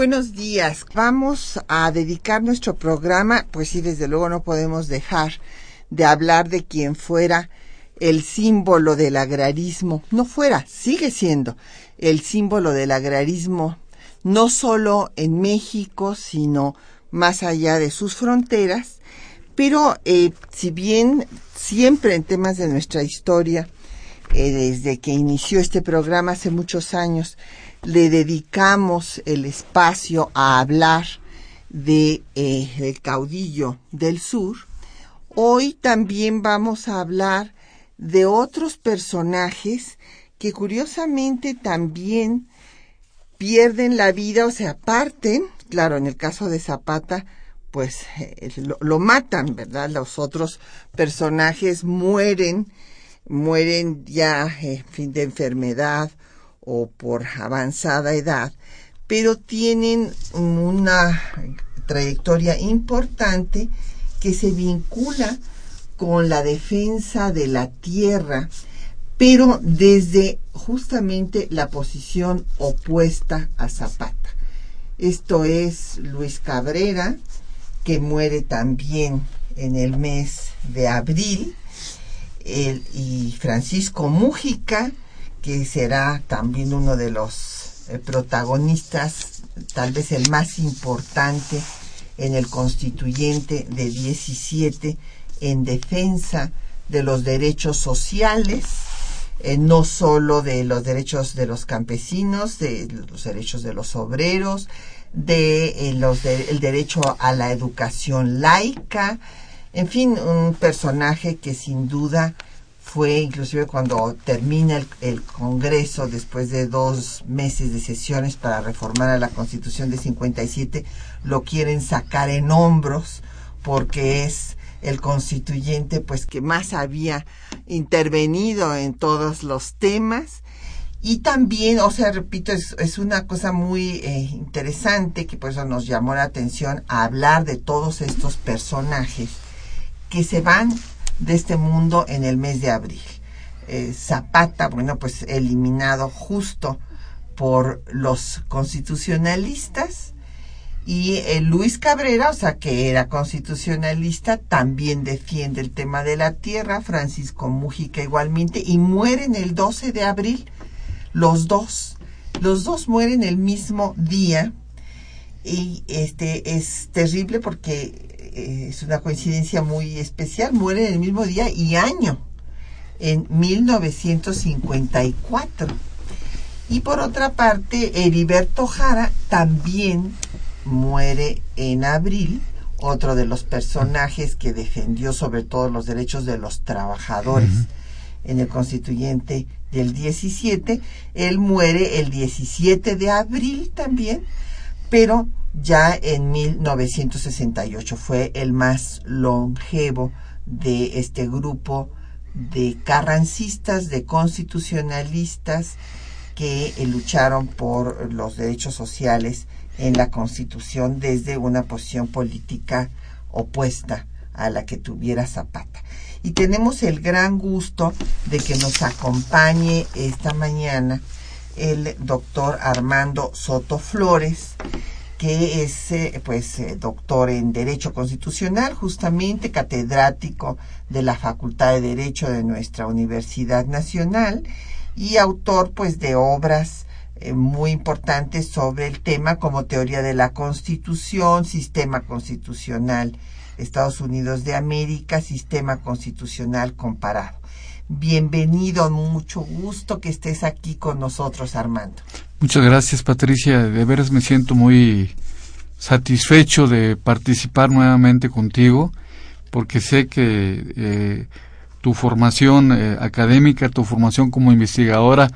Buenos días. Vamos a dedicar nuestro programa, pues sí, desde luego no podemos dejar de hablar de quien fuera el símbolo del agrarismo. No fuera, sigue siendo el símbolo del agrarismo, no solo en México, sino más allá de sus fronteras. Pero eh, si bien siempre en temas de nuestra historia, eh, desde que inició este programa hace muchos años, le dedicamos el espacio a hablar de eh, el caudillo del sur, hoy también vamos a hablar de otros personajes que curiosamente también pierden la vida o se aparten, claro, en el caso de Zapata, pues eh, lo, matan, ¿verdad? Los otros personajes mueren, mueren ya, en fin, de enfermedad o por avanzada edad, pero tienen una trayectoria importante que se vincula con la defensa de la tierra, pero desde justamente la posición opuesta a Zapata. Esto es Luis Cabrera, que muere también en el mes de abril, y Francisco Mújica, que será también uno de los eh, protagonistas, tal vez el más importante en el constituyente de 17 en defensa de los derechos sociales, eh, no solo de los derechos de los campesinos, de los derechos de los obreros, de, eh, los el derecho a la educación laica, en fin, un personaje que sin duda fue inclusive cuando termina el, Congreso después de dos meses de sesiones para reformar a la Constitución de 57, lo quieren sacar en hombros porque es el constituyente pues que más había intervenido en todos los temas. Y también, o sea, repito, es, una cosa muy eh, interesante que por eso nos llamó la atención a hablar de todos estos personajes que se van de este mundo en el mes de abril. Eh, Zapata, bueno, pues eliminado justo por los constitucionalistas y eh, Luis Cabrera, o sea, que era constitucionalista, también defiende el tema de la tierra, Francisco Mújica igualmente, y mueren el 12 de abril, los dos. Los dos mueren el mismo día y este es terrible porque eh, es una coincidencia muy especial, muere en el mismo día y año, en 1954. Y por otra parte, Heriberto Jara también muere en abril, otro de los personajes que defendió sobre todo los derechos de los trabajadores en el constituyente del 17. Él muere el 17 de abril también, pero ya en 1968 fue el más longevo de este grupo de carrancistas, de constitucionalistas que lucharon por los derechos sociales en la Constitución desde una posición política opuesta a la que tuviera Zapata. Y tenemos el gran gusto de que nos acompañe esta mañana el doctor Armando Soto Flores, que es eh, pues eh, doctor en Derecho Constitucional, justamente catedrático de la Facultad de Derecho de nuestra Universidad Nacional y autor pues de obras eh, muy importantes sobre el tema como teoría de la Constitución, sistema constitucional Estados Unidos de América, sistema constitucional comparado. Bienvenido, mucho gusto que estés aquí con nosotros, Armando. Muchas gracias, Patricia. De veras me siento muy satisfecho de participar nuevamente contigo, porque sé que eh, tu formación eh, académica, tu formación como investigadora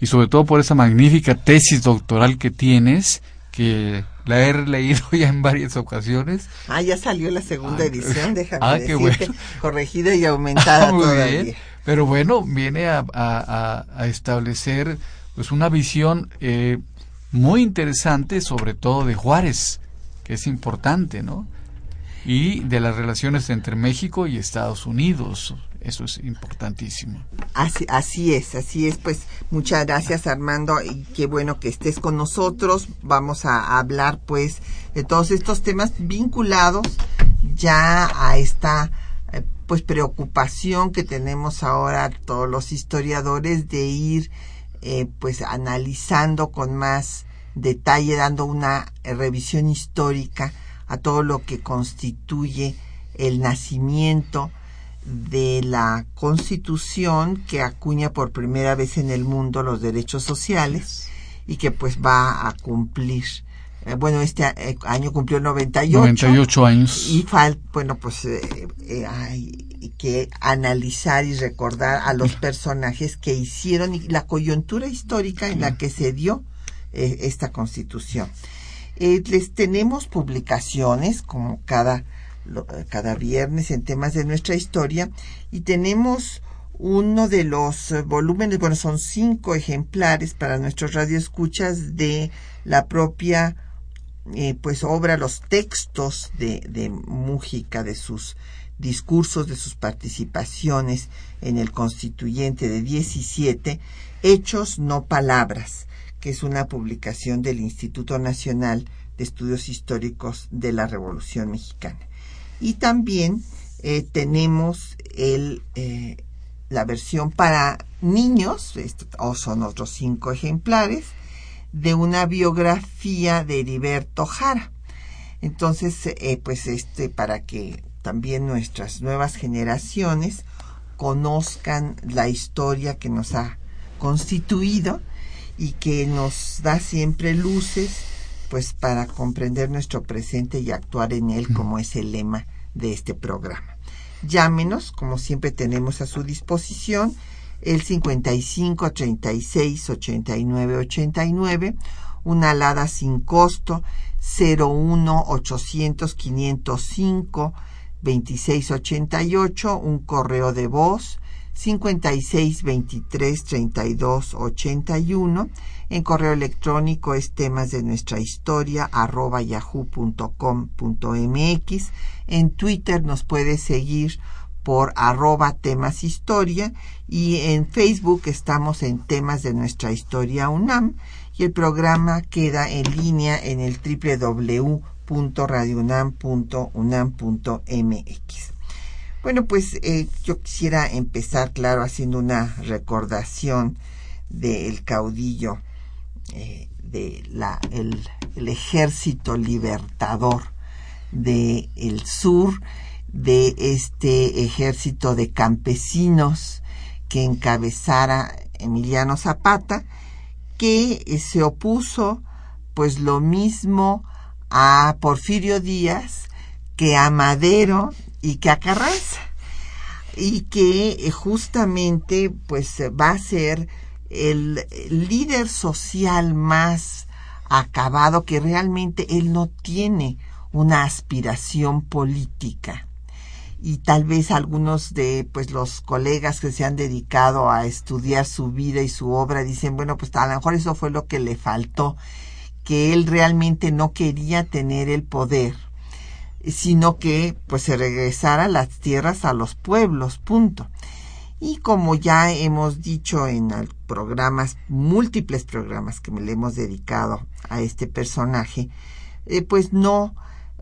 y sobre todo por esa magnífica tesis doctoral que tienes, que la he leído ya en varias ocasiones. Ah, ya salió la segunda ah, edición, déjame ah, qué bueno. corregida y aumentada Muy Bien. Pero bueno, viene a, establecer pues una visión eh, muy interesante, sobre todo de Juárez, que es importante, ¿no? Y de las relaciones entre México y Estados Unidos. Eso es importantísimo. Así, así es, así es. Pues muchas gracias Armando y qué bueno que estés con nosotros. Vamos a hablar pues de todos estos temas vinculados ya a esta pues preocupación que tenemos ahora todos los historiadores de ir eh, pues analizando con más detalle, dando una revisión histórica a todo lo que constituye el nacimiento de la Constitución que acuña por primera vez en el mundo los derechos sociales y que pues va a cumplir eh, bueno, este eh, año cumplió 98. 98 años. Y bueno, pues eh, hay que analizar y recordar a los personajes que hicieron y la coyuntura histórica en la que se dio esta constitución. les tenemos publicaciones como cada cada viernes en temas de nuestra historia y tenemos uno de los volúmenes, bueno, son cinco ejemplares para nuestros radioescuchas de la propia eh, pues obra, los textos de, de Mújica, de sus discursos, de sus participaciones en el constituyente de 17, Hechos no Palabras, que es una publicación del Instituto Nacional de Estudios Históricos de la Revolución Mexicana. Y también eh, tenemos el, eh, la versión para niños, o son otros cinco ejemplares, de una biografía de Heriberto Jara. Entonces, eh, pues este, para que también nuestras nuevas generaciones conozcan la historia que nos ha constituido y que nos da siempre luces pues para comprender nuestro presente y actuar en él, como es el lema de este programa. Llámenos, como siempre tenemos a su disposición, el 55 36 89 89, una alada sin costo 01 800 505 26 88, un correo de voz 56 23 32 81 en correo electrónico es temas de nuestra historia arroba yahoo.com.mx. En Twitter nos puede seguir por arroba temas historia y en Facebook estamos en temas de nuestra historia UNAM y el programa queda en línea en el www.radiounam.unam.mx. Bueno, pues eh, yo quisiera empezar, claro, haciendo una recordación del caudillo eh, de la, ejército libertador del el sur, de este ejército de campesinos que encabezara Emiliano Zapata, que eh, se opuso pues lo mismo a Porfirio Díaz que a Madero y que a Carranza y que eh, justamente pues va a ser el líder social más acabado que realmente él no tiene una aspiración política y tal vez algunos de pues los colegas que se han dedicado a estudiar su vida y su obra dicen bueno pues a lo mejor eso fue lo que le faltó que él realmente no quería tener el poder sino que pues se regresara las tierras a los pueblos punto y como ya hemos dicho en programas, múltiples programas que le hemos dedicado a este personaje, eh, pues no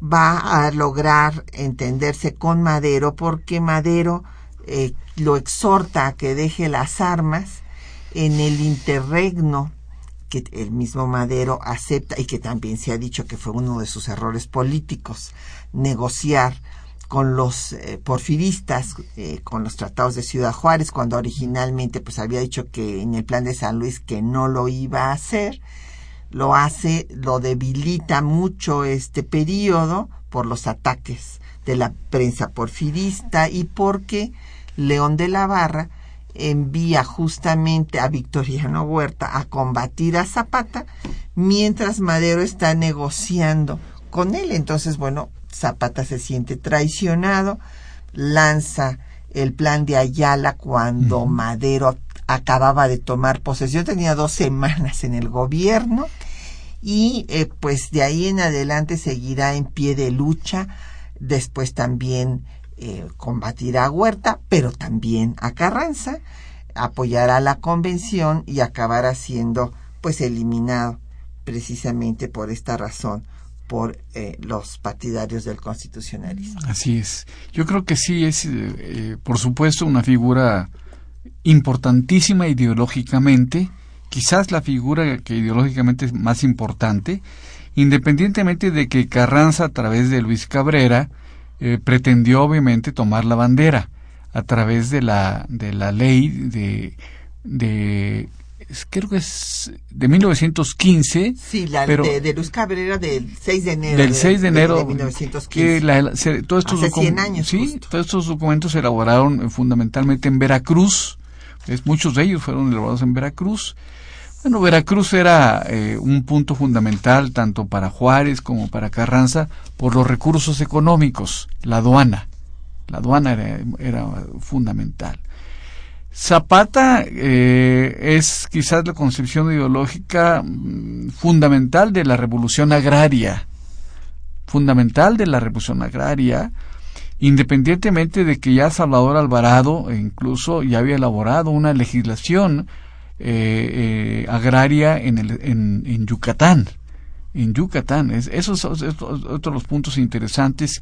va a lograr entenderse con Madero porque Madero eh, lo exhorta a que deje las armas en el interregno que el mismo Madero acepta y que también se ha dicho que fue uno de sus errores políticos, negociar con los eh, porfiristas, eh, con los tratados de Ciudad Juárez, cuando originalmente pues había dicho que en el plan de San Luis que no lo iba a hacer, lo hace, lo debilita mucho este periodo por los ataques de la prensa porfirista y porque León de la Barra envía justamente a Victoriano Huerta a combatir a Zapata mientras Madero está negociando con él. Entonces, bueno, Zapata se siente traicionado, lanza el plan de Ayala cuando Madero acababa de tomar posesión, tenía dos semanas en el gobierno y eh, pues de ahí en adelante seguirá en pie de lucha, después también eh, combatirá a Huerta, pero también a Carranza, apoyará la convención y acabará siendo pues eliminado precisamente por esta razón por eh, los partidarios del constitucionalismo. Así es. Yo creo que sí es, eh, por supuesto, una figura importantísima ideológicamente, quizás la figura que ideológicamente es más importante, independientemente de que Carranza, a través de Luis Cabrera, eh, pretendió obviamente tomar la bandera a través de la, de la ley de, de creo que es de 1915. Sí, la de, de, Luz Cabrera del 6 de enero. Del 6 de enero. De, 1915. Que la, todos estos Hace 100 años. Sí, todos estos documentos se elaboraron eh, fundamentalmente en Veracruz. Es, muchos de ellos fueron elaborados en Veracruz. Bueno, Veracruz era eh, un punto fundamental tanto para Juárez como para Carranza por los recursos económicos, la aduana. La aduana era, era fundamental. Zapata eh, es quizás la concepción ideológica mm, fundamental de la revolución agraria, fundamental de la revolución agraria, independientemente de que ya Salvador Alvarado incluso ya había elaborado una legislación eh, eh, agraria en, el, en, en, Yucatán. En Yucatán. Es, esos son otros los puntos interesantes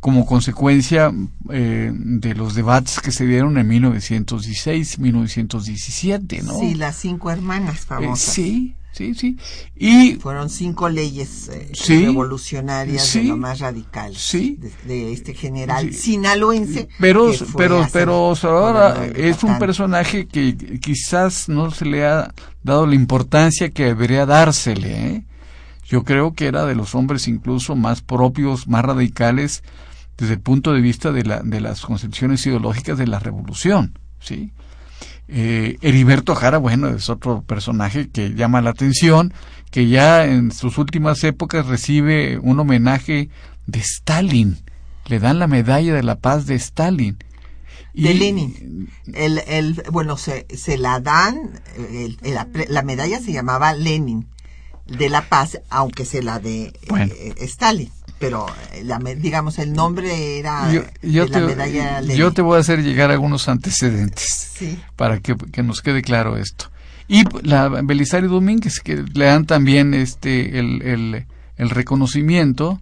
como consecuencia eh, de los debates que se dieron en 1916, 1917, ¿no? Sí, las cinco hermanas eh, famosas. sí, sí, sí. Y fueron cinco leyes eh, revolucionarias de lo más radical sí, de, este general sinaloense. Pero, pero, pero ahora es un personaje que quizás no se le ha dado la importancia que debería dársele. ¿eh? Yo creo que era de los hombres incluso más propios, más radicales desde el punto de vista de, la, de las concepciones ideológicas de la revolución, ¿sí? Eh, Heriberto Jara, bueno, es otro personaje que llama la atención, que ya en sus últimas épocas recibe un homenaje de Stalin, le dan la medalla de la paz de Stalin. de Lenin. El, el, bueno, se, se la dan, la medalla se llamaba Lenin de la paz, aunque se la de eh, Stalin pero eh, la, digamos el nombre era yo, de la medalla yo te voy a hacer llegar algunos antecedentes para que, nos quede claro esto. Y la Belisario Domínguez que le dan también este el, el, el reconocimiento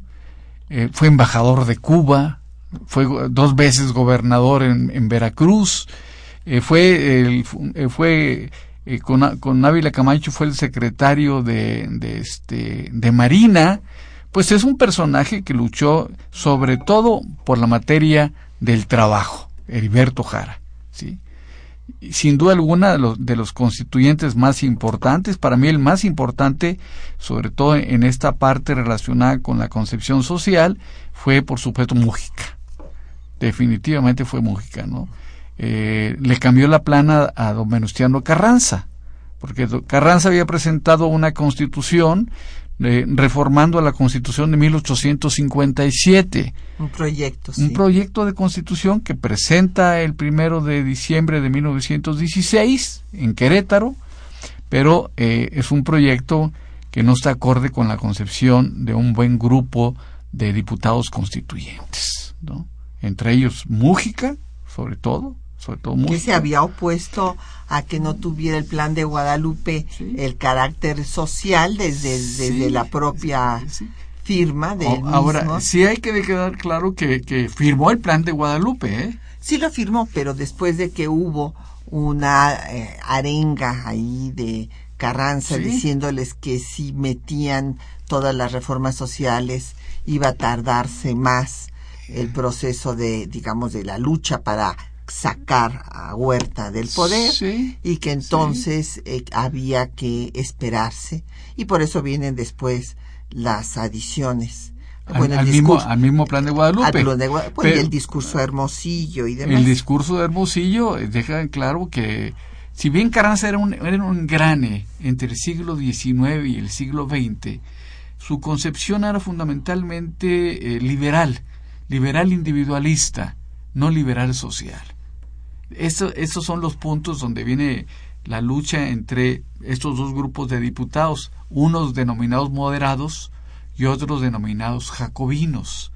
eh, fue embajador de Cuba fue dos veces gobernador en, en Veracruz eh, fue el, fue con, con Ávila Camacho fue el secretario de, de este de Marina pues es un personaje que luchó sobre todo por la materia del trabajo, Heriberto Jara, ¿sí? Sin duda alguna de los, de los constituyentes más importantes, para mí el más importante, sobre todo en esta parte relacionada con la concepción social, fue por supuesto Mújica. Definitivamente fue Mújica, ¿no? Eh, le cambió la plana a don Venustiano Carranza, porque Carranza había presentado una constitución reformando la Constitución de 1857. Un proyecto, sí. Un proyecto de Constitución que presenta el primero de diciembre de 1916 en Querétaro, pero eh, es un proyecto que no está acorde con la concepción de un buen grupo de diputados constituyentes, ¿no? Entre ellos Mújica, sobre todo, sobre todo que se había opuesto a que no tuviera el plan de Guadalupe el carácter social desde, desde la propia firma de oh, Ahora, sí hay que quedar claro que, que firmó el plan de Guadalupe, ¿eh? Sí lo firmó, pero después de que hubo una eh, arenga ahí de Carranza diciéndoles que si metían todas las reformas sociales iba a tardarse más el proceso de, digamos, de la lucha para sacar a Huerta del poder Sí, y que entonces eh, había que esperarse y por eso vienen después las adiciones. al, al mismo, al mismo plan de Guadalupe. al plan de Gua- pues, y el discurso hermosillo y demás. El discurso de Hermosillo deja en claro que si bien Carranza era un, era un engrane entre el siglo XIX y el siglo XX, su concepción era fundamentalmente eh, liberal, liberal individualista, no liberal social. Eso- esos son los puntos donde viene la lucha entre estos dos grupos de diputados, unos denominados moderados y otros denominados jacobinos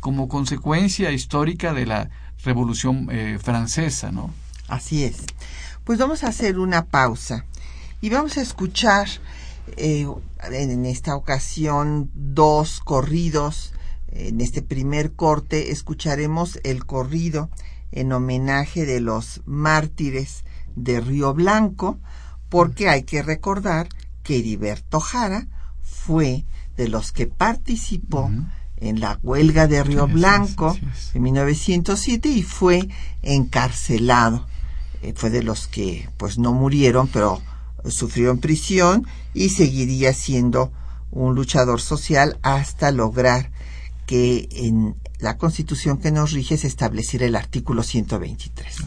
como consecuencia histórica de la Revolución eh, Francesa, ¿no? Así es. Pues vamos a hacer una pausa y vamos a escuchar eh, en esta ocasión dos corridos. En este primer corte escucharemos el corrido en homenaje de los mártires de Río Blanco, porque hay que recordar que Heriberto Jara fue de los que participó en la huelga de Río Blanco es. en 1907 y fue encarcelado. Eh, fue de los que pues no murieron, pero sufrió en prisión y seguiría siendo un luchador social hasta lograr que en la constitución que nos rige se estableciera el artículo 123.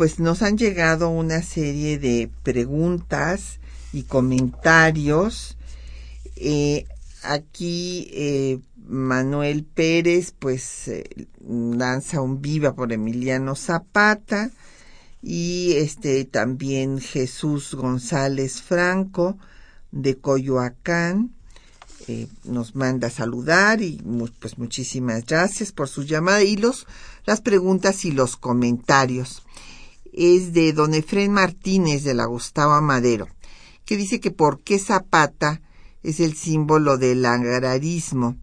Pues nos han llegado una serie de preguntas y comentarios. Eh, aquí eh, Manuel Pérez pues eh, lanza un viva por Emiliano Zapata y este también Jesús González Franco de Coyoacán eh, nos manda a saludar y pues muchísimas gracias por su llamada y los las preguntas y los comentarios es de don Efrén Martínez de la Gustavo Madero que dice que por qué Zapata es el símbolo del agrarismo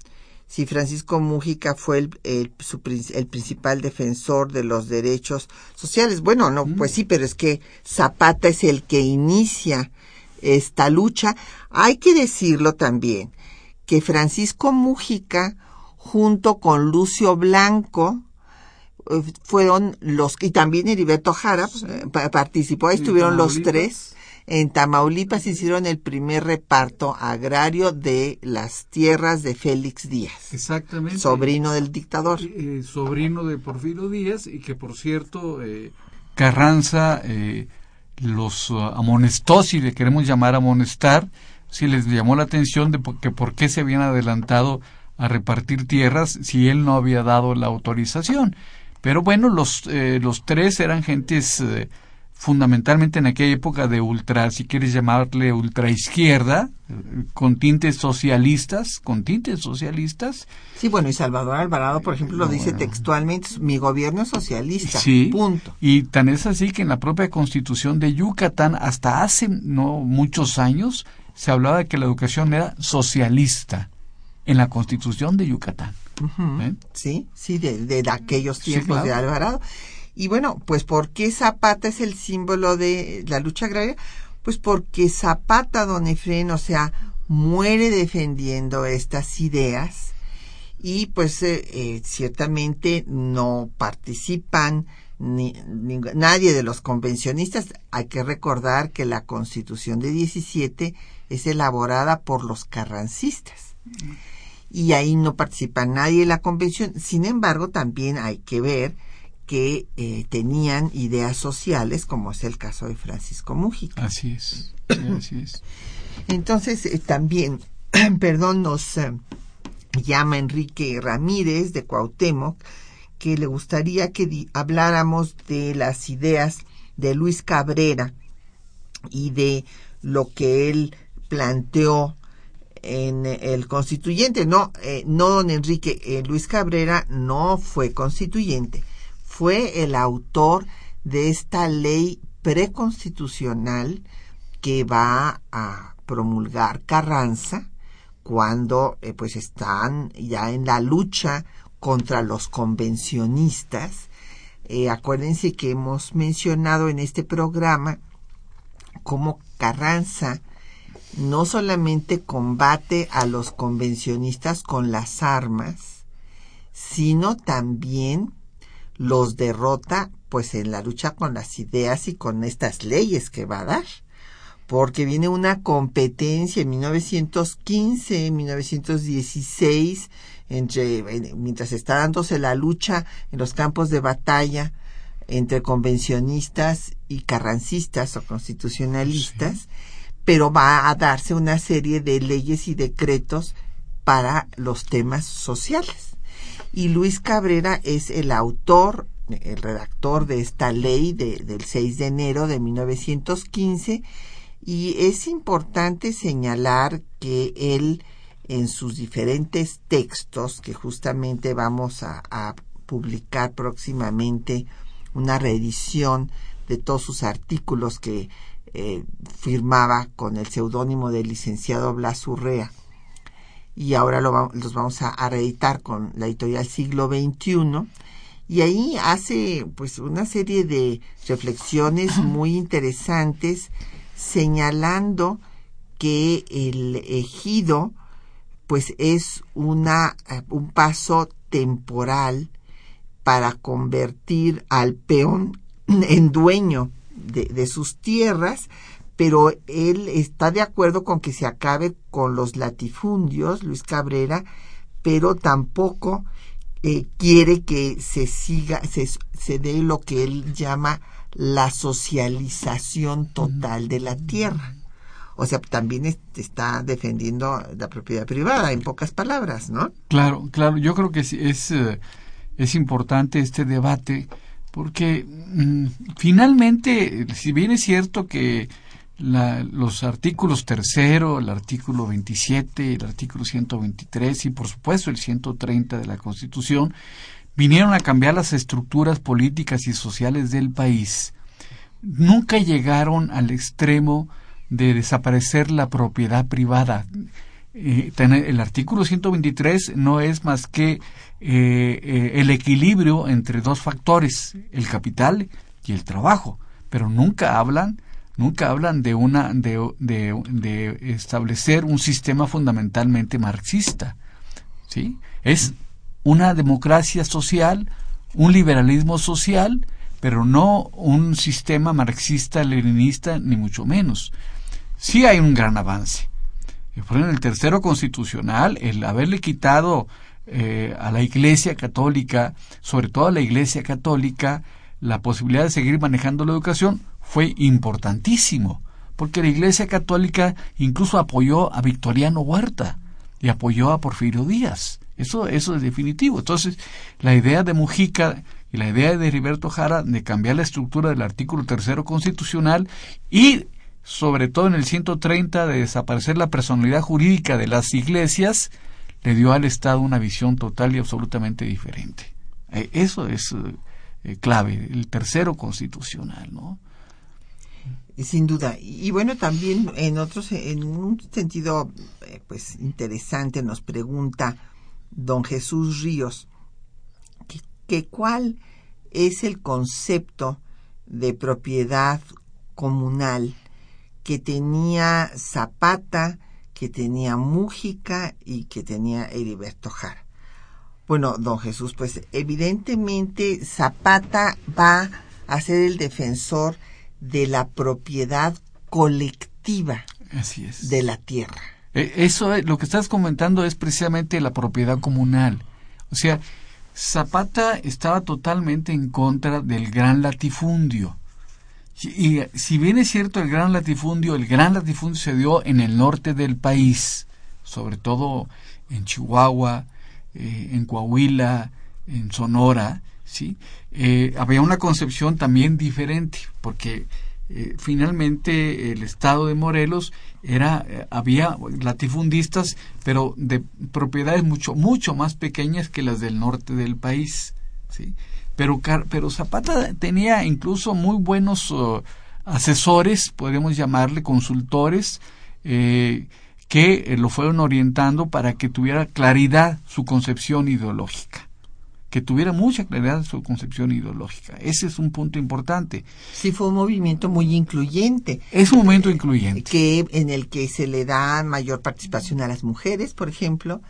si Francisco Mújica fue el, el, el, principal defensor de los derechos sociales. Bueno, no, pues sí, pero es que Zapata es el que inicia esta lucha. Hay que decirlo también, que Francisco Mújica, junto con Lucio Blanco, fueron los, y también Heriberto Jara, pues, eh, participó, ahí estuvieron los tres en Tamaulipas hicieron el primer reparto agrario de las tierras de Félix Díaz. Exactamente. Sobrino del dictador. Eh, sobrino de Porfirio Díaz y que por cierto eh, Carranza eh, los uh, amonestó, si le queremos llamar amonestar, si les llamó la atención de que por qué se habían adelantado a repartir tierras si él no había dado la autorización. Pero bueno, los, los tres eran gentes fundamentalmente en aquella época de ultra, si quieres llamarle ultraizquierda, con tintes socialistas, con tintes socialistas. Sí, bueno, y Salvador Alvarado, por ejemplo, lo dice textualmente, mi gobierno es socialista, sí, punto. Y tan es así que en la propia constitución de Yucatán, hasta hace no muchos años, se hablaba de que la educación era socialista, en la constitución de Yucatán. ¿Eh? Sí, sí, de, de, aquellos tiempos de Alvarado. Y bueno, pues ¿por qué Zapata es el símbolo de la lucha agraria? Pues porque Zapata, don Efren, o sea, muere defendiendo estas ideas y pues eh, eh, ciertamente no participan ni, ni, nadie de los convencionistas. Hay que recordar que la constitución de 17 es elaborada por los carrancistas y ahí no participa nadie de la convención. Sin embargo, también hay que ver que eh, tenían ideas sociales, como es el caso de Francisco Mújica. Así es, así es. Entonces, eh, también, perdón, nos eh, llama Enrique Ramírez de Cuauhtémoc, que le gustaría que habláramos de las ideas de Luis Cabrera y de lo que él planteó en el constituyente. No, no don Enrique, Luis Cabrera no fue constituyente fue el autor de esta ley preconstitucional que va a promulgar Carranza cuando eh, pues están ya en la lucha contra los convencionistas. Eh, acuérdense que hemos mencionado en este programa cómo Carranza no solamente combate a los convencionistas con las armas, sino también los derrota pues en la lucha con las ideas y con estas leyes que va a dar. Porque viene una competencia en 1915, 1916, entre, mientras está dándose la lucha en los campos de batalla entre convencionistas y carrancistas o constitucionalistas, pero va a darse una serie de leyes y decretos para los temas sociales. Y Luis Cabrera es el autor, el redactor de esta ley del 6 de enero de 1915 y es importante señalar que él en sus diferentes textos que justamente vamos a, publicar próximamente una reedición de todos sus artículos que eh, firmaba con el seudónimo del licenciado Blas Urrea y ahora lo, los vamos a, reeditar con la editorial Siglo XXI. Y ahí hace pues una serie de reflexiones muy interesantes señalando que el ejido pues es una, eh, un paso temporal para convertir al peón en dueño de, de sus tierras pero él está de acuerdo con que se acabe con los latifundios, Luis Cabrera, pero tampoco eh, quiere que se siga, se, se dé lo que él llama la socialización total de la tierra. O sea, también está defendiendo la propiedad privada, en pocas palabras, ¿no? Claro, claro. Yo creo que es, eh, es importante este debate porque mm, finalmente, si bien es cierto que la, los artículos tercero, el artículo 27, el artículo 123 y por supuesto el 130 de la Constitución vinieron a cambiar las estructuras políticas y sociales del país. Nunca llegaron al extremo de desaparecer la propiedad privada. Eh, el artículo 123 no es más que eh, eh, el equilibrio entre dos factores, el capital y el trabajo, pero nunca hablan nunca hablan de una de, de, establecer un sistema fundamentalmente marxista sí es una democracia social un liberalismo social pero no un sistema marxista leninista ni mucho menos. Sí hay un gran avance. En el tercero constitucional el haberle quitado eh, a la Iglesia Católica, sobre todo a la Iglesia Católica, la posibilidad de seguir manejando la educación fue importantísimo, porque la Iglesia Católica incluso apoyó a Victoriano Huerta y apoyó a Porfirio Díaz. Eso, eso es definitivo. Entonces, la idea de Mujica y la idea de Heriberto Jara de cambiar la estructura del artículo tercero constitucional y sobre todo en el 130 de desaparecer la personalidad jurídica de las iglesias, le dio al Estado una visión total y absolutamente diferente. Eh, eso es eh, clave, el tercero constitucional, ¿no? Sin duda. Y bueno, también en otros, en un sentido, eh, pues interesante, nos pregunta don Jesús Ríos que, cuál es el concepto de propiedad comunal que tenía Zapata, que tenía Mújica y que tenía Heriberto Jara. Bueno, don Jesús, pues evidentemente Zapata va a ser el defensor de la propiedad colectiva de la tierra. E, eso, lo que estás comentando es precisamente la propiedad comunal. O sea, Zapata estaba totalmente en contra del gran latifundio. Y, si bien es cierto el gran latifundio, el gran latifundio se dio en el norte del país, sobre todo en Chihuahua, eh, en Coahuila, en Sonora, ¿sí? Eh, había una concepción también diferente, porque eh, finalmente el estado de Morelos era había latifundistas, pero de propiedades mucho mucho más pequeñas que las del norte del país, ¿sí? Pero pero Zapata tenía incluso muy buenos uh, asesores, podríamos llamarle consultores, que lo fueron orientando para que tuviera claridad su concepción ideológica que tuviera mucha claridad su concepción ideológica. Ese es un punto importante. Sí, fue un movimiento muy incluyente. Es un movimiento incluyente. Que, en el que se le da mayor participación a las mujeres, por ejemplo,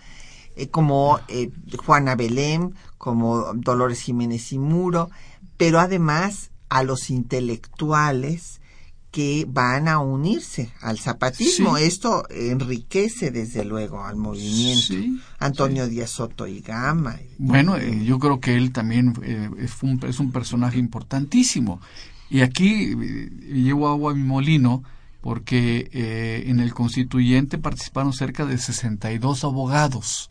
eh, como eh, Juana Belén, como Dolores Jiménez y Muro, pero además a los intelectuales, que van a unirse al zapatismo. Esto enriquece desde luego al movimiento. Antonio Díaz Soto y Gama. Bueno, eh, yo creo que él también eh, es, un, es, un, personaje importantísimo. Y aquí eh, llevo agua a mi molino porque en el constituyente participaron cerca de 62 abogados.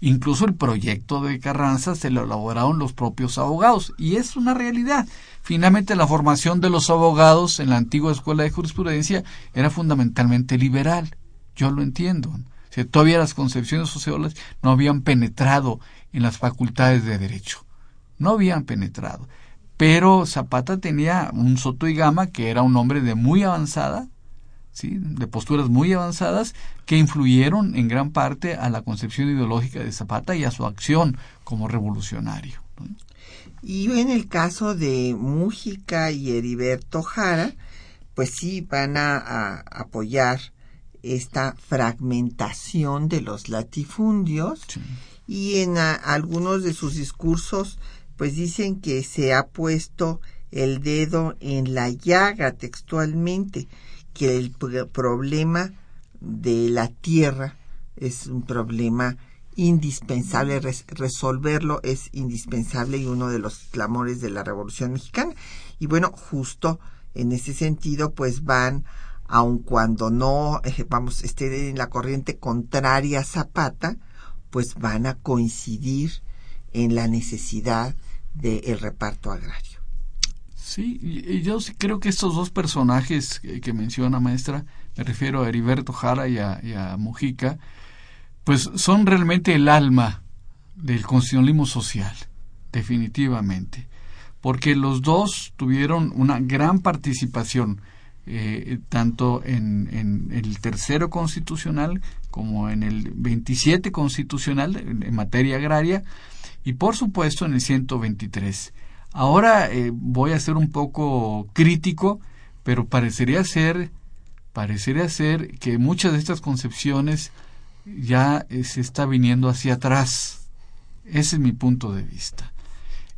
Incluso el proyecto de Carranza se lo elaboraron los propios abogados. Y es una realidad. Finalmente, la formación de los abogados en la antigua escuela de jurisprudencia era fundamentalmente liberal. Yo lo entiendo. todavía las concepciones sociales no habían penetrado en las facultades de derecho. No habían penetrado. Pero Zapata tenía un Soto y Gama que era un hombre de muy avanzada, ¿sí? de posturas muy avanzadas, que influyeron en gran parte a la concepción ideológica de Zapata y a su acción como revolucionario. Y en el caso de Mújica y Heriberto Jara, pues sí van a, apoyar esta fragmentación de los latifundios y en algunos de sus discursos pues dicen que se ha puesto el dedo en la llaga textualmente, que el problema de la tierra es un problema indispensable resolverlo, es indispensable y uno de los clamores de la Revolución Mexicana. Y bueno, justo en ese sentido, pues van aun cuando no, eh, vamos, esté en la corriente contraria a Zapata, pues van a coincidir en la necesidad del reparto agrario. Sí, yo sí creo que estos dos personajes que, menciona maestra, me refiero a Heriberto Jara y a, Mujica, pues son realmente el alma del constitucionalismo social, definitivamente, porque los dos tuvieron una gran participación, eh, tanto en, en, el tercero constitucional como en el 27 constitucional en materia agraria y por supuesto en el 123. Ahora eh, voy a ser un poco crítico, pero parecería ser, parecería ser que muchas de estas concepciones ya eh, se está viniendo hacia atrás. Ese es mi punto de vista.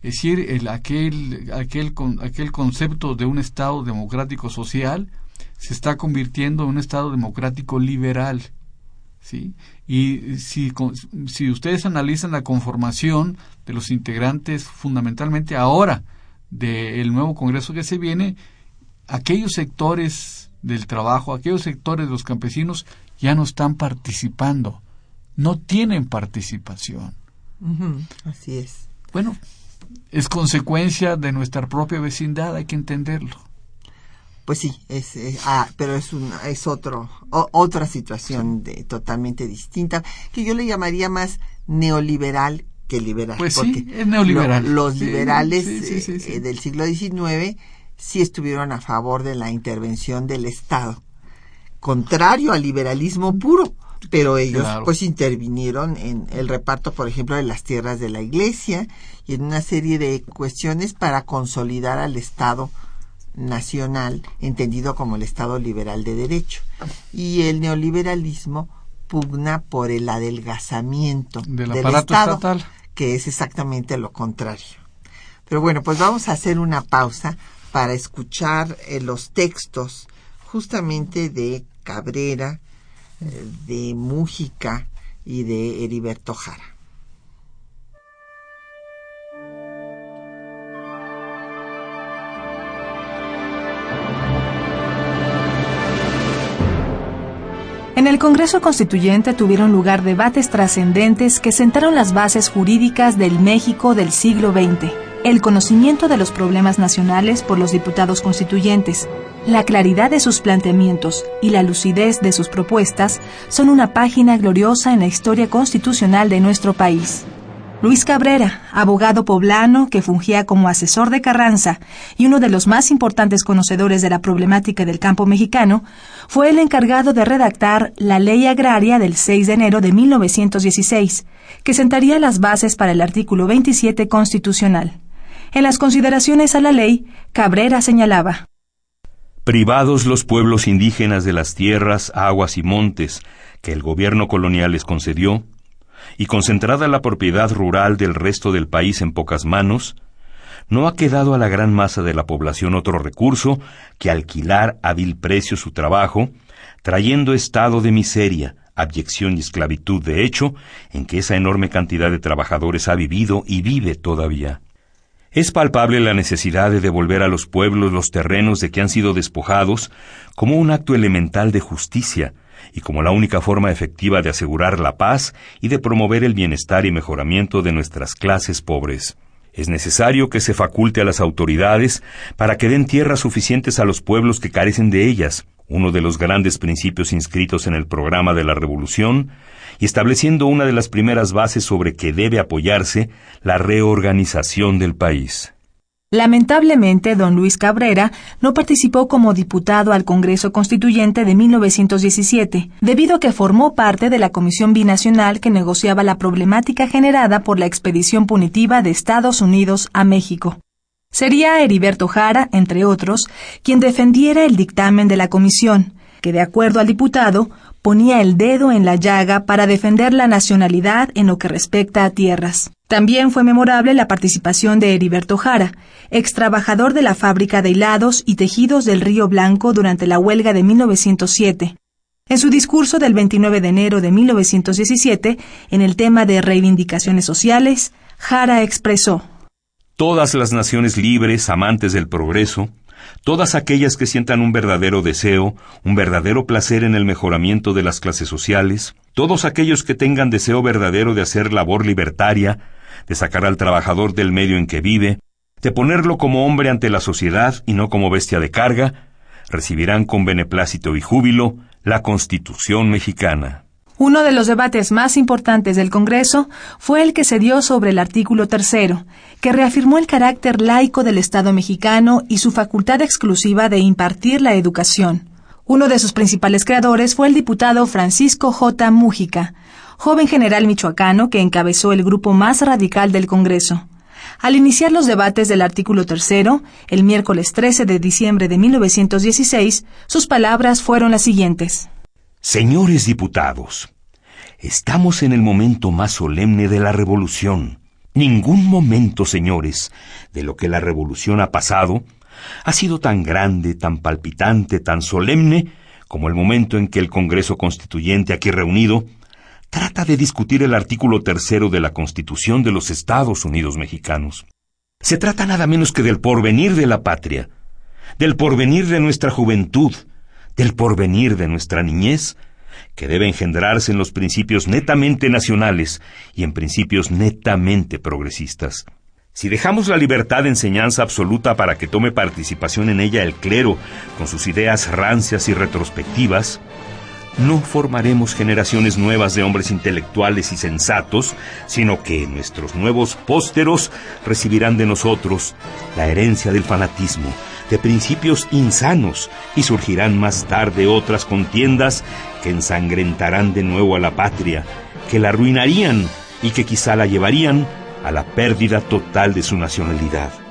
Es decir, el, aquel, aquel, aquel concepto de un Estado democrático social se está convirtiendo en un Estado democrático liberal. ¿Sí? Y si, si ustedes analizan la conformación de los integrantes fundamentalmente ahora del nuevo Congreso que se viene, aquellos sectores del trabajo, aquellos sectores de los campesinos ya no están participando, no tienen participación. así es. Bueno, es consecuencia de nuestra propia vecindad, hay que entenderlo. Pues sí, es, ah, pero es una, es otro otra situación de, totalmente distinta que yo le llamaría más neoliberal que liberal. Pues sí, es neoliberal. los liberales eh, del siglo XIX sí estuvieron a favor de la intervención del Estado, contrario al liberalismo puro, pero ellos pues intervinieron en el reparto, por ejemplo, de las tierras de la Iglesia y en una serie de cuestiones para consolidar al Estado nacional, entendido como el Estado liberal de derecho. Y el neoliberalismo pugna por el adelgazamiento del, Estado, que es exactamente lo contrario. Pero bueno, pues vamos a hacer una pausa para escuchar eh, los textos justamente de Cabrera, eh, de Mújica y de Heriberto Jara. En el Congreso Constituyente tuvieron lugar debates trascendentes que sentaron las bases jurídicas del México del siglo XX, el conocimiento de los problemas nacionales por los diputados constituyentes, la claridad de sus planteamientos y la lucidez de sus propuestas son una página gloriosa en la historia constitucional de nuestro país. Luis Cabrera, abogado poblano que fungía como asesor de Carranza y uno de los más importantes conocedores de la problemática del campo mexicano, fue el encargado de redactar la Ley Agraria del 6 de enero de 1916, que sentaría las bases para el artículo 27 constitucional. En las consideraciones a la ley, Cabrera señalaba Privados los pueblos indígenas de las tierras, aguas y montes que el gobierno colonial les concedió, y concentrada la propiedad rural del resto del país en pocas manos, no ha quedado a la gran masa de la población otro recurso que alquilar a vil precio su trabajo, trayendo estado de miseria, abyección y esclavitud de hecho en que esa enorme cantidad de trabajadores ha vivido y vive todavía. Es palpable la necesidad de devolver a los pueblos los terrenos de que han sido despojados como un acto elemental de justicia, y como la única forma efectiva de asegurar la paz y de promover el bienestar y mejoramiento de nuestras clases pobres. Es necesario que se faculte a las autoridades para que den tierras suficientes a los pueblos que carecen de ellas, uno de los grandes principios inscritos en el programa de la Revolución, y estableciendo una de las primeras bases sobre que debe apoyarse la reorganización del país. Lamentablemente, don Luis Cabrera no participó como diputado al Congreso Constituyente de 1917, debido a que formó parte de la Comisión Binacional que negociaba la problemática generada por la expedición punitiva de Estados Unidos a México. Sería Heriberto Jara, entre otros, quien defendiera el dictamen de la comisión, que de acuerdo al diputado ponía el dedo en la llaga para defender la nacionalidad en lo que respecta a tierras. También fue memorable la participación de Heriberto Jara, ex trabajador de la fábrica de hilados y tejidos del Río Blanco durante la huelga de 1907. En su discurso del 29 de enero de 1917, en el tema de reivindicaciones sociales, Jara expresó Todas las naciones libres, amantes del progreso, todas aquellas que sientan un verdadero deseo, un verdadero placer en el mejoramiento de las clases sociales, todos aquellos que tengan deseo verdadero de hacer labor libertaria, de sacar al trabajador del medio en que vive, de ponerlo como hombre ante la sociedad y no como bestia de carga, recibirán con beneplácito y júbilo la Constitución mexicana. Uno de los debates más importantes del Congreso fue el que se dio sobre el artículo tercero, que reafirmó el carácter laico del Estado mexicano y su facultad exclusiva de impartir la educación. Uno de sus principales creadores fue el diputado Francisco J. Mújica, joven general michoacano que encabezó el grupo más radical del Congreso. Al iniciar los debates del artículo tercero, el miércoles 13 de diciembre de 1916, sus palabras fueron las siguientes. Señores diputados, estamos en el momento más solemne de la revolución. Ningún momento, señores, de lo que la revolución ha pasado, ha sido tan grande, tan palpitante, tan solemne, como el momento en que el Congreso Constituyente aquí reunido trata de discutir el artículo tercero de la Constitución de los Estados Unidos mexicanos. Se trata nada menos que del porvenir de la patria, del porvenir de nuestra juventud, del porvenir de nuestra niñez, que debe engendrarse en los principios netamente nacionales y en principios netamente progresistas. Si dejamos la libertad de enseñanza absoluta para que tome participación en ella el clero con sus ideas rancias y retrospectivas, no formaremos generaciones nuevas de hombres intelectuales y sensatos, sino que nuestros nuevos pósteros recibirán de nosotros la herencia del fanatismo, de principios insanos, y surgirán más tarde otras contiendas que ensangrentarán de nuevo a la patria, que la arruinarían y que quizá la llevarían a la pérdida total de su nacionalidad.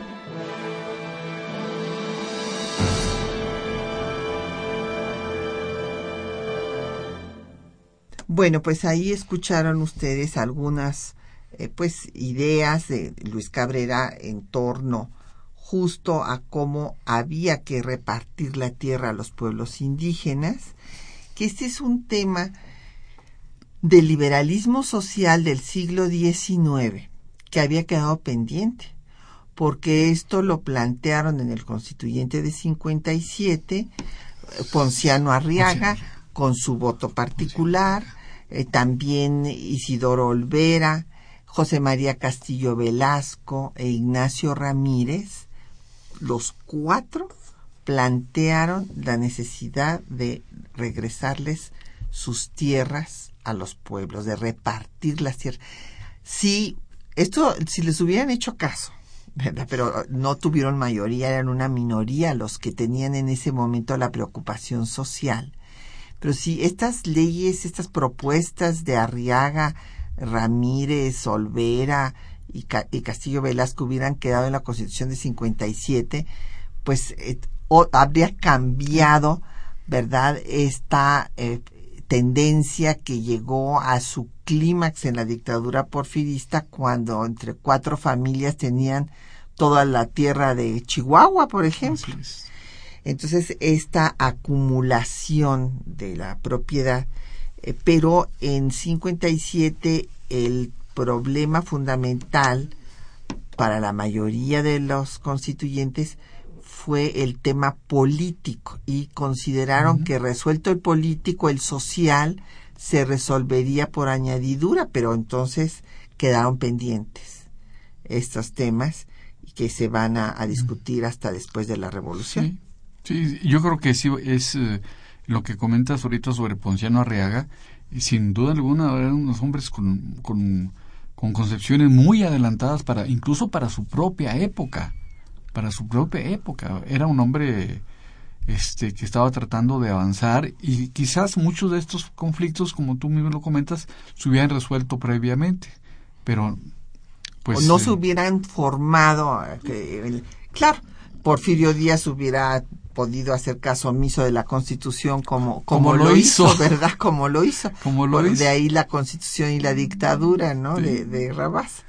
Bueno, pues ahí escucharon ustedes algunas eh, pues ideas de Luis Cabrera en torno justo a cómo había que repartir la tierra a los pueblos indígenas, que este es un tema del liberalismo social del siglo XIX que había quedado pendiente, porque esto lo plantearon en el constituyente de 57, Ponciano Arriaga, con su voto particular, eh, también Isidoro Olvera, José María Castillo Velasco e Ignacio Ramírez, los cuatro plantearon la necesidad de regresarles sus tierras a los pueblos, de repartir las tierras. Si esto, si les hubieran hecho caso, pero no tuvieron mayoría, eran una minoría los que tenían en ese momento la preocupación social pero si estas leyes, estas propuestas de Arriaga, Ramírez, Olvera y, Castillo Velasco hubieran quedado en la Constitución de 57, pues eh, habría cambiado, ¿verdad?, esta eh, tendencia que llegó a su clímax en la dictadura porfirista cuando entre cuatro familias tenían toda la tierra de Chihuahua, por ejemplo. Entonces, esta acumulación de la propiedad, eh, pero en 57 el problema fundamental para la mayoría de los constituyentes fue el tema político y consideraron que resuelto el político, el social se resolvería por añadidura, pero entonces quedaron pendientes estos temas que se van a, discutir hasta después de la revolución. Sí, yo creo que sí es eh, lo que comentas ahorita sobre Ponciano Arriaga. Y sin duda alguna eran unos hombres con, con, con concepciones muy adelantadas para incluso para su propia época. Para su propia época. Era un hombre este, que estaba tratando de avanzar y quizás muchos de estos conflictos, como tú mismo lo comentas, se hubieran resuelto previamente. Pero, pues. O no se eh, hubieran formado. Eh, claro, Porfirio Díaz hubiera podido hacer caso omiso de la Constitución como, como, lo, hizo, ¿verdad? Como lo hizo. Como lo De ahí la Constitución y la dictadura, ¿no? De, de Rabás.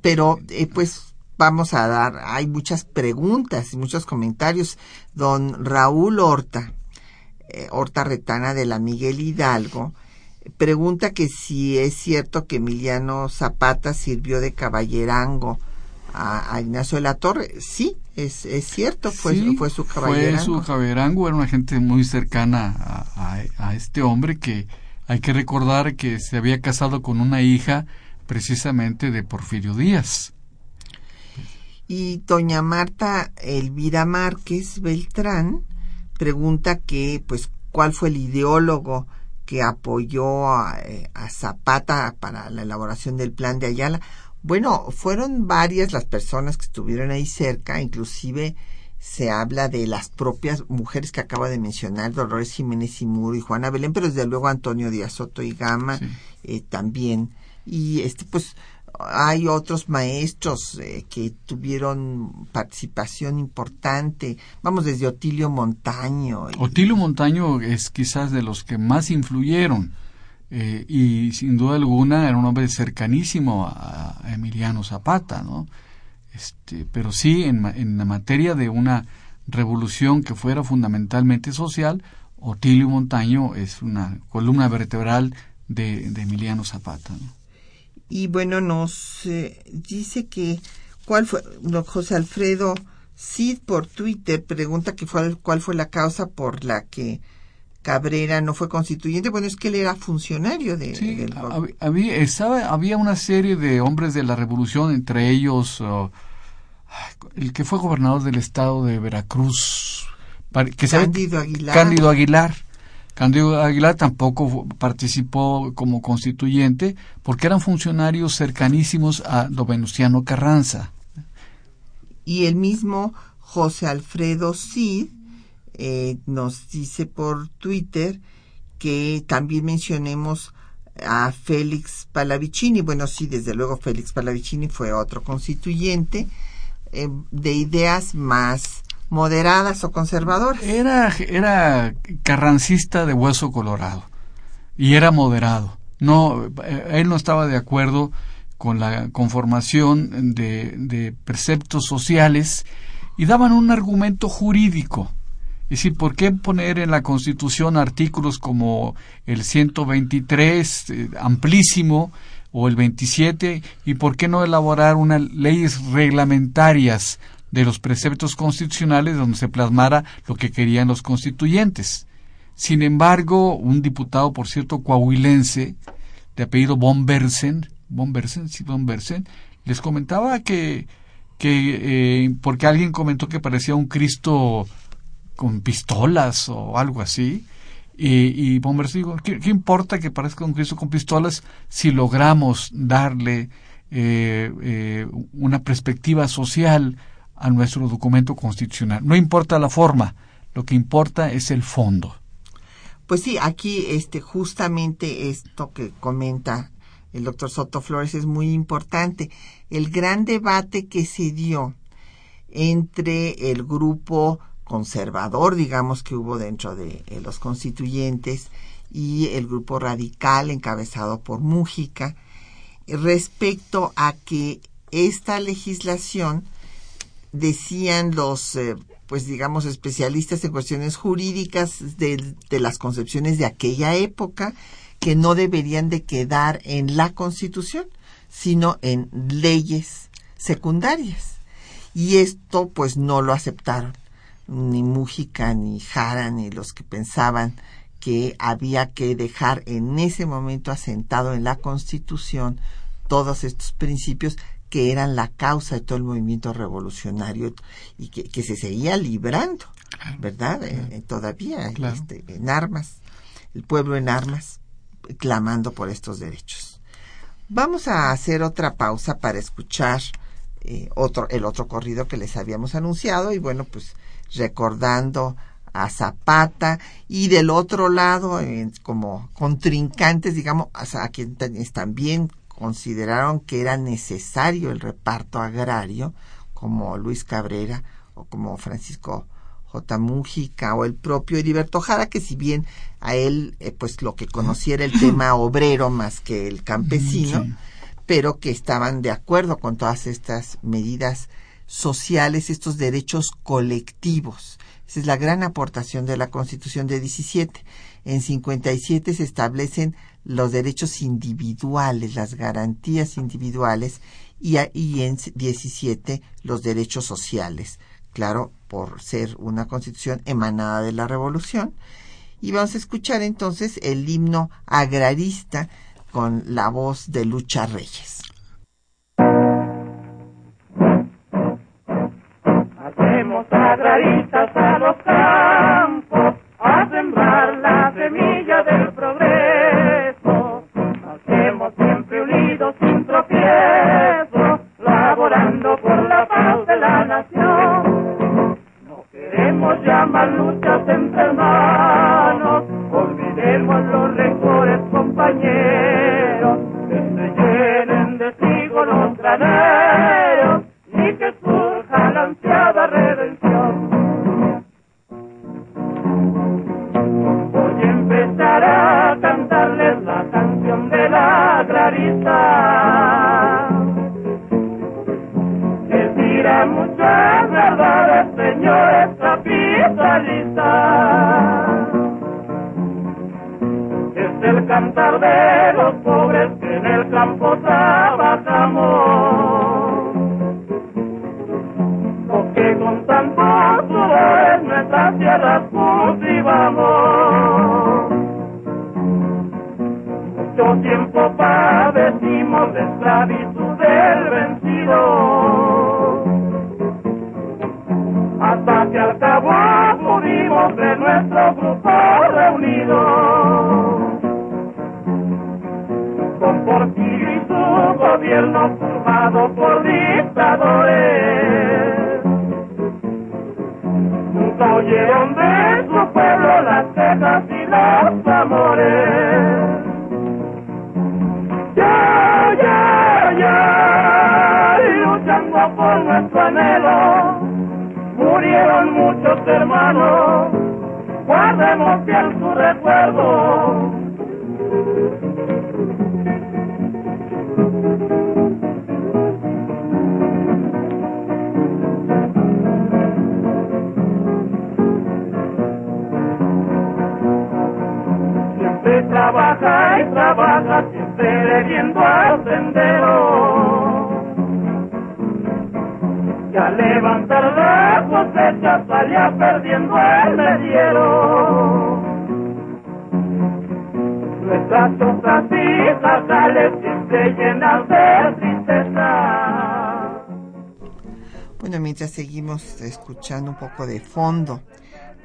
Pero, eh, pues, vamos a dar, hay muchas preguntas y muchos comentarios. Don Raúl Horta, eh, Horta Retana de la Miguel Hidalgo, pregunta que si es cierto que Emiliano Zapata sirvió de caballerango a, a Ignacio de la Torre. Sí, es, es cierto, fue, Sí, fue su Fue caballerango. su caballerango, era una gente muy cercana a, a- a este hombre que hay que recordar que se había casado con una hija precisamente de Porfirio Díaz. Y doña Marta Elvira Márquez Beltrán pregunta que, pues, cuál fue el ideólogo que apoyó a, eh, a Zapata para la elaboración del plan de Ayala. Bueno, fueron varias las personas que estuvieron ahí cerca, inclusive se habla de las propias mujeres que acaba de mencionar, Dolores Jiménez y Muro y Juana Belén, pero desde luego Antonio Díaz Soto y Gama Sí. eh, también. Y este, pues, hay otros maestros eh, que tuvieron participación importante. Vamos desde Otilio Montaño. y- Otilio Montaño es quizás de los que más influyeron eh, y sin duda alguna era un hombre cercanísimo a, Emiliano Zapata, ¿no? Este, pero sí en, en la materia de una revolución que fuera fundamentalmente social, Otilio Montaño es una columna vertebral de, de Emiliano Zapata. ¿no? Y bueno, nos dice que cuál fue don José Alfredo Cid por Twitter pregunta que fue cuál fue la causa por la que Cabrera no fue constituyente. Bueno, es que él era funcionario de, Sí, del había, estaba, había una serie de hombres de la revolución, entre ellos oh, el que fue gobernador del estado de Veracruz, que Cándido Aguilar. Cándido Aguilar. Cándido Aguilar tampoco participó como constituyente porque eran funcionarios cercanísimos a don Venustiano Carranza. Y el mismo José Alfredo Cid eh, nos dice por Twitter que también mencionemos a Félix Palavicini. Bueno, sí, desde luego Félix Palavicini fue otro constituyente eh, de ideas más moderadas o conservadoras. Era, era carrancista de hueso colorado y era moderado. No, eh, él no estaba de acuerdo con la conformación de, de preceptos sociales y daban un argumento jurídico. Es decir, ¿por qué poner en la Constitución artículos como el 123, eh, amplísimo, o el 27, y por qué no elaborar unas leyes reglamentarias de los preceptos constitucionales donde se plasmara lo que querían los constituyentes? Sin embargo, un diputado, por cierto, coahuilense, de apellido von Bersen, von Bersen, sí, von Bersen, les comentaba que, que eh, porque alguien comentó que parecía un Cristo con pistolas o algo así. Y, y ¿qué, qué importa que parezca un Cristo con pistolas si logramos darle eh, eh, una perspectiva social a nuestro documento constitucional? No importa la forma, lo que importa es el fondo. Pues sí, aquí este justamente esto que comenta el doctor Soto Flores es muy importante. El gran debate que se dio entre el grupo conservador, digamos, que hubo dentro de eh, los constituyentes y el grupo radical encabezado por Mújica respecto a que esta legislación decían los eh, pues digamos especialistas en cuestiones jurídicas de, de las concepciones de aquella época que no deberían de quedar en la constitución sino en leyes secundarias. Y esto pues no lo aceptaron ni Mújica ni Jara ni los que pensaban que había que dejar en ese momento asentado en la constitución todos estos principios que eran la causa de todo el movimiento revolucionario y que, que se seguía librando, ¿verdad? Eh, eh, todavía Claro. este, en armas, el pueblo en armas, clamando por estos derechos. Vamos a hacer otra pausa para escuchar eh, otro, el otro corrido que les habíamos anunciado y bueno, pues recordando a Zapata y del otro lado, eh, como contrincantes, digamos, a, a quienes también consideraron que era necesario el reparto agrario, como Luis Cabrera o como Francisco J. Mújica o el propio Heriberto Jara, que si bien a él eh, pues lo que conociera el tema obrero más que el campesino, Sí. pero que estaban de acuerdo con todas estas medidas sociales, estos derechos colectivos. Esa es la gran aportación de la Constitución de 17. En 57 se establecen los derechos individuales, las garantías individuales y, y en 17 los derechos sociales, claro, por ser una constitución emanada de la revolución. Y vamos a escuchar entonces el himno agrarista con la voz de Lucha Reyes. Agraristas a los campos a sembrar la semilla del progreso. Hacemos siempre unidos sin tropiezo, laborando por la paz de la nación. No queremos llamar luchas entre Y al levantar la cosecha salía perdiendo el mediero. Nuestras chozas jardales siempre llenas de tristeza. Bueno, mientras seguimos escuchando un poco de fondo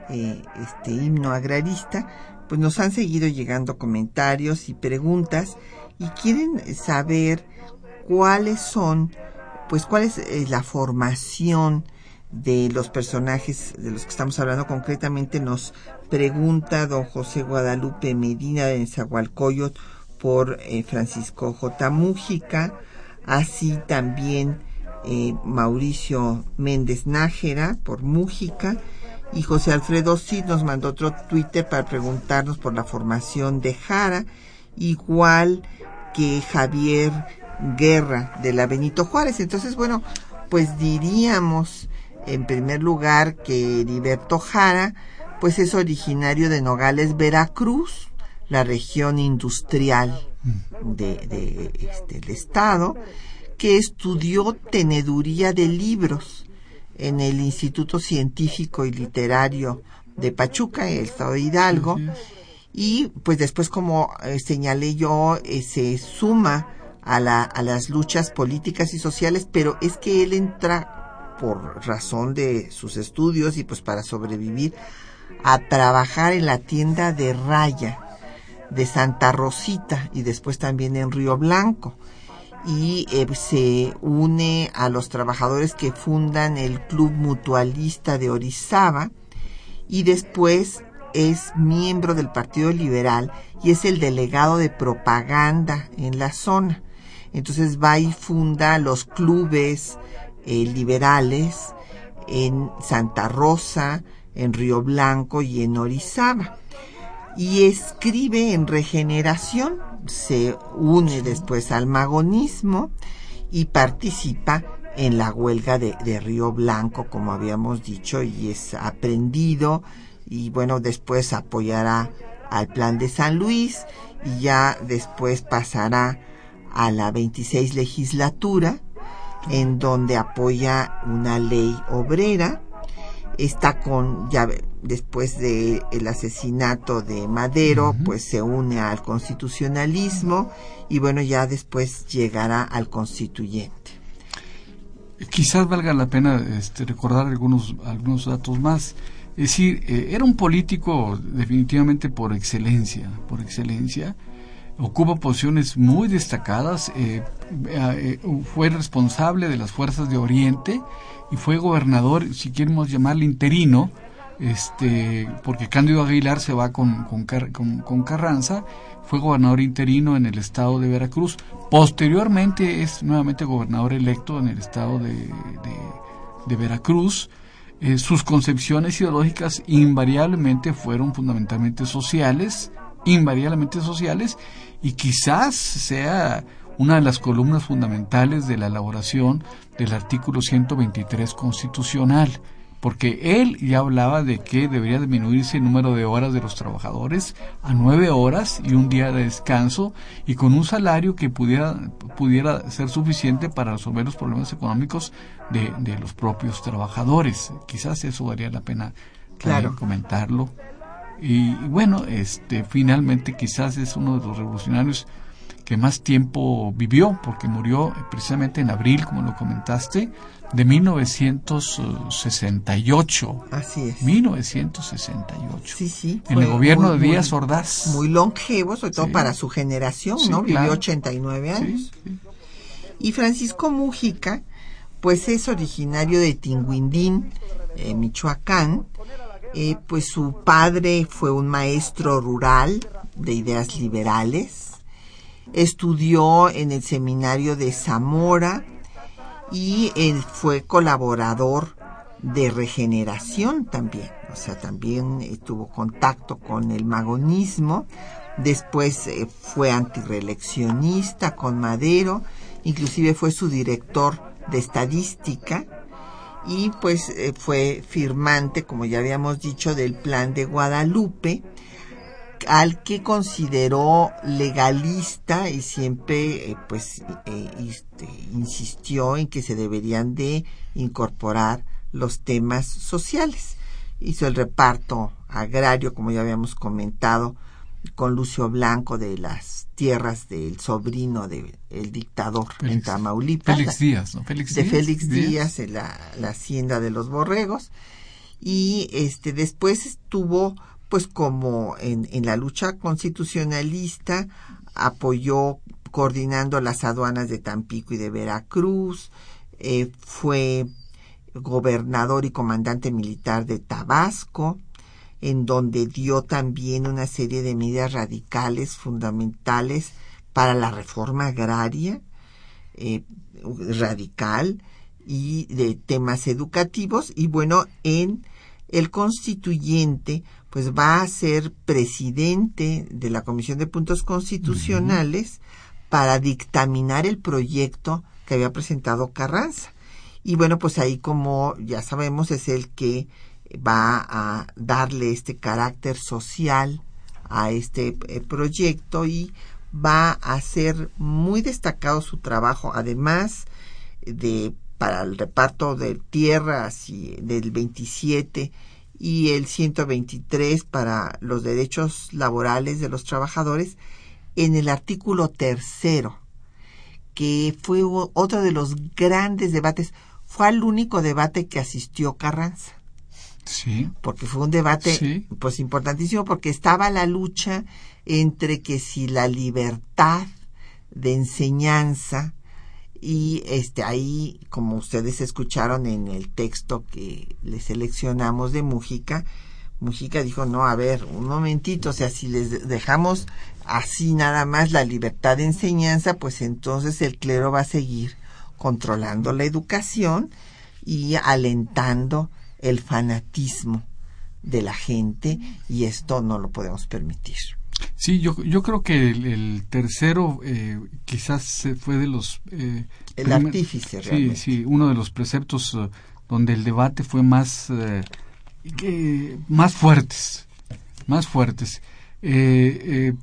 eh, este himno agrarista, pues nos han seguido llegando comentarios y preguntas y quieren saber cuáles son, pues cuál es eh, la formación de los personajes de los que estamos hablando concretamente nos pregunta don José Guadalupe Medina de Nezahualcóyotl por eh, Francisco J. Mújica, así también eh, Mauricio Méndez Nájera por Mújica y José Alfredo Cid nos mandó otro Twitter para preguntarnos por la formación de Jara, igual que Javier Guerra de la Benito Juárez. Entonces, bueno, pues diríamos en primer lugar que Heriberto Jara, pues es originario de Nogales, Veracruz, la región industrial de, de este, el estado, que estudió teneduría de libros en el Instituto Científico y Literario de Pachuca, el estado de Hidalgo, y pues después, como eh, señalé yo, eh, se suma a, la, a las luchas políticas y sociales, pero es que él entra por razón de sus estudios y pues para sobrevivir a trabajar en la tienda de raya de Santa Rosita y después también en Río Blanco y eh, se une a los trabajadores que fundan el Club Mutualista de Orizaba y después es miembro del Partido Liberal y es el delegado de propaganda en la zona. Entonces va y funda los clubes eh, liberales en Santa Rosa, en Río Blanco y en Orizaba. Y escribe en Regeneración, se une después al magonismo y participa en la huelga de, de Río Blanco, como habíamos dicho, y es aprendido y bueno, después apoyará al plan de San Luis y ya después pasará a la 26 legislatura en donde apoya una ley obrera está con ya después de el asesinato de Madero, pues se une al constitucionalismo y bueno, ya después llegará al constituyente. Quizás valga la pena este, recordar algunos algunos datos más. Es decir, eh, era un político definitivamente por excelencia, por excelencia. Ocupa posiciones muy destacadas. eh, eh, fue responsable de las fuerzas de Oriente y fue gobernador, si queremos llamarle interino, este, porque Cándido Aguilar se va con, con, Car- con- con Carranza, fue gobernador interino en el estado de Veracruz. Posteriormente es nuevamente gobernador electo en el estado de, de- Veracruz. Eh, sus concepciones ideológicas invariablemente fueron fundamentalmente sociales, invariablemente sociales, y quizás sea una de las columnas fundamentales de la elaboración del artículo 123 constitucional, porque él ya hablaba de que debería disminuirse el número de horas de los trabajadores a nueve horas y un día de descanso y con un salario que pudiera, pudiera ser suficiente para resolver los problemas económicos de, de los propios trabajadores. Quizás eso valía la pena Claro. comentarlo. Y, y bueno, este finalmente quizás es uno de los revolucionarios que más tiempo vivió, porque murió precisamente en abril, como lo comentaste, de 1968. Así es. 1968. Sí, sí. En el gobierno muy, de muy- Díaz Ordaz. Muy longevo, sobre todo Sí. para su generación, Sí, ¿no? claro. Vivió 89 años. Sí. Y Francisco Mújica, pues es originario de Tinguindín, eh, Michoacán. Eh, pues su padre fue un maestro rural de ideas liberales. Estudió en el seminario de Zamora y él fue colaborador de regeneración también. O sea, también eh, tuvo contacto con el magonismo. Después eh, fue antireeleccionista con Madero. Inclusive fue su director de estadística. Y pues eh, fue firmante, como ya habíamos dicho, del plan de Guadalupe al que consideró legalista y siempre eh, pues eh, este, insistió en que se deberían de incorporar los temas sociales. Hizo el reparto agrario, como ya habíamos comentado, con Lucio Blanco de las tierras del sobrino del dictador en Tamaulipas. Félix Díaz, ¿no? Félix de Díaz. Félix Díaz en la, la hacienda de los borregos y este después estuvo pues como en, en la lucha constitucionalista apoyó coordinando las aduanas de Tampico y de Veracruz eh, fue gobernador y comandante militar de Tabasco en donde dio también una serie de medidas radicales fundamentales para la reforma agraria eh, radical y de temas educativos y bueno en el constituyente pues va a ser presidente de la Comisión de Puntos Constitucionales para dictaminar el proyecto que había presentado Carranza. Y bueno, pues ahí como ya sabemos es el que va a darle este carácter social a este eh, proyecto y va a ser muy destacado su trabajo, además de para el reparto de tierras y del 27 y el 123 para los derechos laborales de los trabajadores en el artículo tercero que fue otro de los grandes debates fue el único debate que asistió Carranza Sí. porque fue un debate Sí. pues importantísimo porque estaba la lucha entre que si la libertad de enseñanza y este ahí como ustedes escucharon en el texto que le seleccionamos de Mújica Mújica dijo no a ver un momentito o sea si les dejamos así nada más la libertad de enseñanza pues entonces el clero va a seguir controlando la educación y alentando el fanatismo de la gente y esto no lo podemos permitir. Sí, yo, yo creo que el, el tercero eh, quizás se fue de los... eh, El primer- artífice, Sí, realmente. sí, uno de los preceptos eh, donde el debate fue más, eh, más fuertes, más fuertes.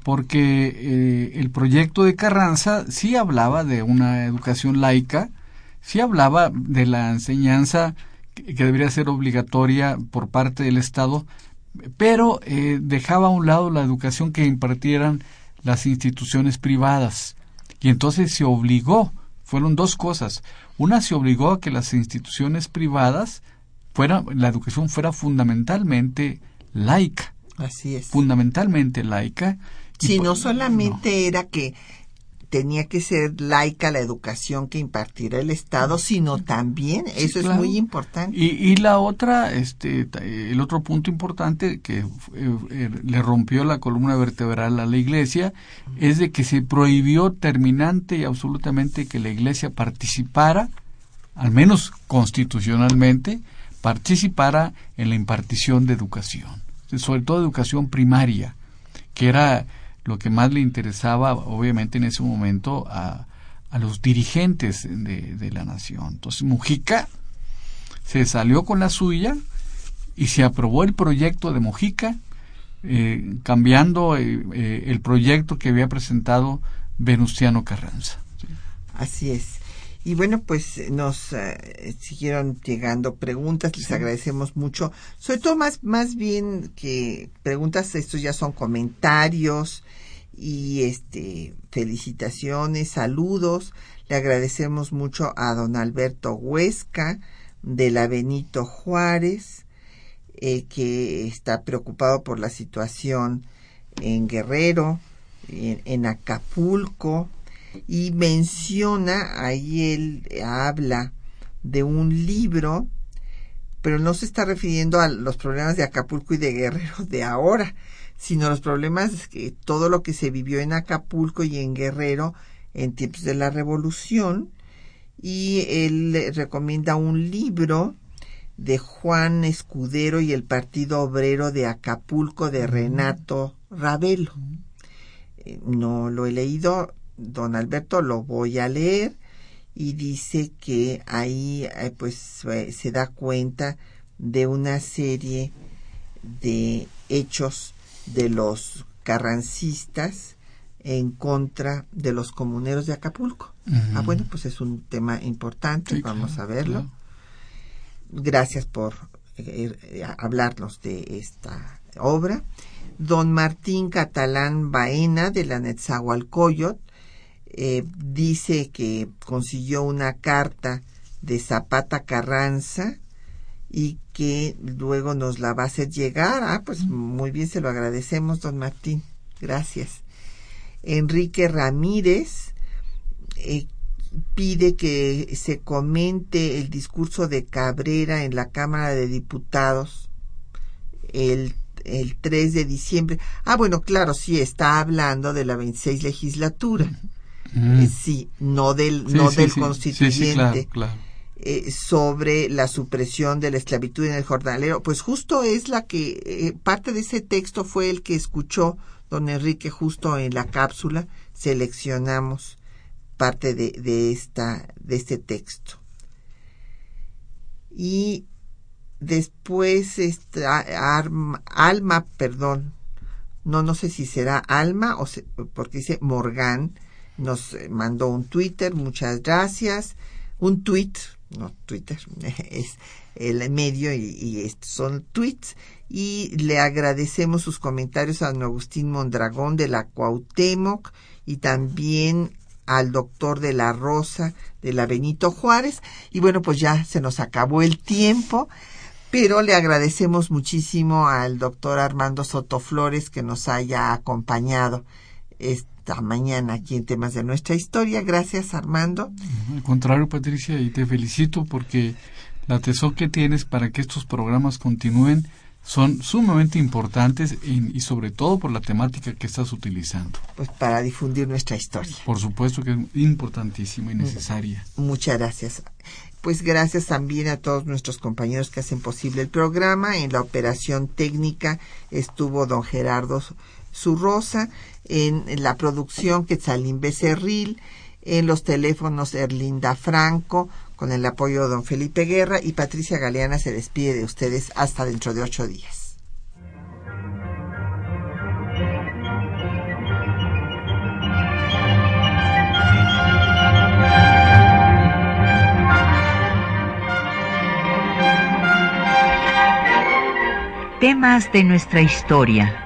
Porque el proyecto de Carranza sí hablaba de una educación laica, sí hablaba de la enseñanza que, debería ser obligatoria por parte del Estado, pero eh, dejaba a un lado la educación que impartieran las instituciones privadas. Y entonces se obligó, fueron dos cosas. Una se obligó a que las instituciones privadas fuera, la educación fuera fundamentalmente laica. Así es. Fundamentalmente laica. y Sí, po- no solamente era que tenía que ser laica la educación que impartiera el Estado, sino también, Sí, eso claro. es muy importante. Y, y la otra, este, el otro punto importante que eh, eh, le rompió la columna vertebral a la Iglesia es de que se prohibió terminante y absolutamente que la Iglesia participara, al menos constitucionalmente, participara en la impartición de educación, sobre todo educación primaria, que era lo que más le interesaba, obviamente, en ese momento a, a los dirigentes de, de la nación. Entonces, Mujica se salió con la suya y se aprobó el proyecto de Mojica, eh, cambiando eh, eh, el proyecto que había presentado Venustiano Carranza. Así es. Y bueno, pues eh, nos eh, siguieron llegando preguntas, les agradecemos mucho. Sobre todo más, más bien que preguntas, estos ya son comentarios y este felicitaciones, saludos. Le agradecemos mucho a don Alberto Huesca de la Benito Juárez, eh, que está preocupado por la situación en Guerrero, en, en Acapulco, y menciona, ahí él habla de un libro, pero no se está refiriendo a los problemas de Acapulco y de Guerrero de ahora, sino los problemas que todo lo que se vivió en Acapulco y en Guerrero en tiempos de la revolución. Y él recomienda un libro de Juan Escudero y el Partido Obrero de Acapulco de Renato Ravelo. Eh, No lo he leído, don Alberto, lo voy a leer y dice que ahí eh, pues eh, se da cuenta de una serie de hechos de los carrancistas en contra de los comuneros de Acapulco. Ah, bueno, pues es un tema importante, Sí, vamos claro, a verlo. claro. Gracias por eh, eh, hablarnos de esta obra. Don Martín Catalán Baena de la Netzahualcoyot eh, dice que consiguió una carta de Zapata Carranza y que luego nos la va a hacer llegar. Ah, pues muy bien, se lo agradecemos, don Martín. Gracias. Enrique Ramírez eh, pide que se comente el discurso de Cabrera en la Cámara de Diputados el, el 3 de diciembre. Ah, bueno, claro, sí, está hablando de la 26 legislatura. Mm. Sí, no del, Sí, no sí, del sí. Constituyente claro, claro. eh, sobre la supresión de la esclavitud en el jornalero. Pues justo es la que, eh, parte de ese texto fue el que escuchó don Enrique justo en la cápsula, seleccionamos parte de, de, esta, de este texto. Y después está Arma- Alma, perdón, no, no sé si será Alma o se- porque dice Morgan, nos mandó un Twitter, muchas gracias, un tweet, no Twitter, es el medio y, son tweets. Y le agradecemos sus comentarios a don Agustín Mondragón de la Cuauhtémoc y también al doctor de la Rosa de la Benito Juárez. Y bueno pues ya se nos acabó el tiempo pero le agradecemos muchísimo al doctor Armando Sotoflores que nos haya acompañado esta mañana aquí en temas de nuestra historia. Gracias Armando. Al contrario, Patricia, y te felicito porque la tesón que tienes para que estos programas continúen son sumamente importantes y, y sobre todo por la temática que estás utilizando. Pues para difundir nuestra historia. Por supuesto que es importantísima y necesaria. Muchas gracias. Pues gracias también a todos nuestros compañeros que hacen posible el programa. En la operación técnica estuvo don Gerardo Zurrosa, en la producción Quetzalín Becerril, en los teléfonos Erlinda Franco, con el apoyo de don Felipe Guerra y Patricia Galeana se despide de ustedes hasta dentro de ocho días. Temas de nuestra historia.